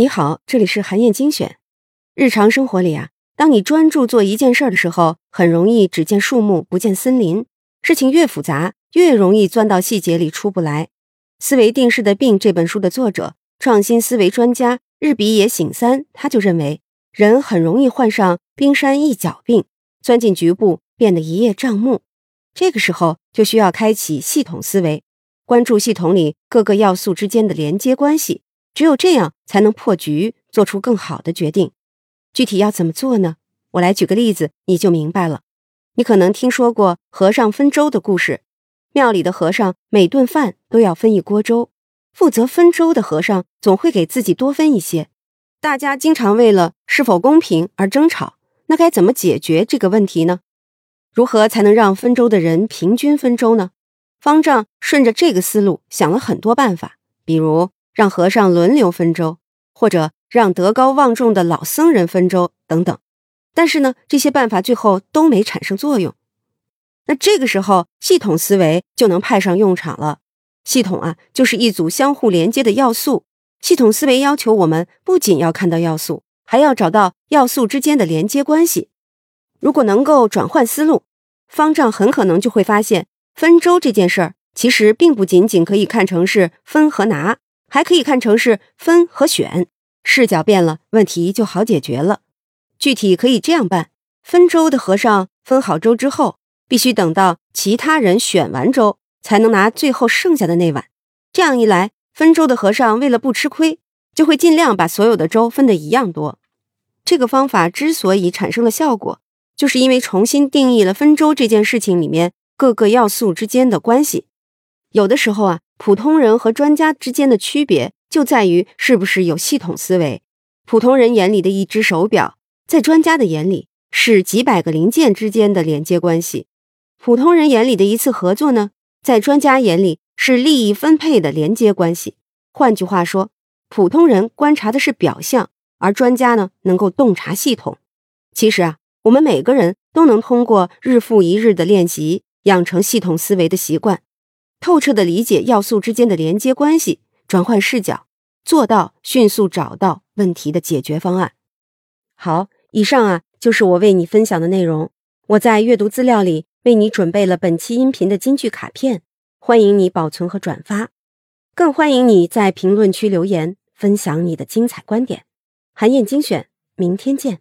你好，这里是韩燕精选。日常生活里啊，当你专注做一件事儿的时候，很容易只见树木不见森林。事情越复杂，越容易钻到细节里出不来。《思维定式的病》这本书的作者、创新思维专家日比野醒三，他就认为人很容易患上冰山一角病，钻进局部变得一叶障目。这个时候就需要开启系统思维，关注系统里各个要素之间的连接关系。只有这样才能破局，做出更好的决定。具体要怎么做呢？我来举个例子，你就明白了。你可能听说过和尚分粥的故事。庙里的和尚每顿饭都要分一锅粥，负责分粥的和尚总会给自己多分一些。大家经常为了是否公平而争吵，那该怎么解决这个问题呢？如何才能让分粥的人平均分粥呢？方丈顺着这个思路想了很多办法，比如。让和尚轮流分粥，或者让德高望重的老僧人分粥等等，但是呢，这些办法最后都没产生作用。那这个时候，系统思维就能派上用场了。系统啊，就是一组相互连接的要素。系统思维要求我们不仅要看到要素，还要找到要素之间的连接关系。如果能够转换思路，方丈很可能就会发现，分粥这件事儿其实并不仅仅可以看成是分和拿。还可以看成是分和选，视角变了，问题就好解决了。具体可以这样办：分粥的和尚分好粥之后，必须等到其他人选完粥，才能拿最后剩下的那碗。这样一来，分粥的和尚为了不吃亏，就会尽量把所有的粥分的一样多。这个方法之所以产生了效果，就是因为重新定义了分粥这件事情里面各个要素之间的关系。有的时候啊。普通人和专家之间的区别就在于是不是有系统思维。普通人眼里的一只手表，在专家的眼里是几百个零件之间的连接关系；普通人眼里的一次合作呢，在专家眼里是利益分配的连接关系。换句话说，普通人观察的是表象，而专家呢能够洞察系统。其实啊，我们每个人都能通过日复一日的练习，养成系统思维的习惯。透彻的理解要素之间的连接关系，转换视角，做到迅速找到问题的解决方案。好，以上啊就是我为你分享的内容。我在阅读资料里为你准备了本期音频的金句卡片，欢迎你保存和转发，更欢迎你在评论区留言分享你的精彩观点。韩燕精选，明天见。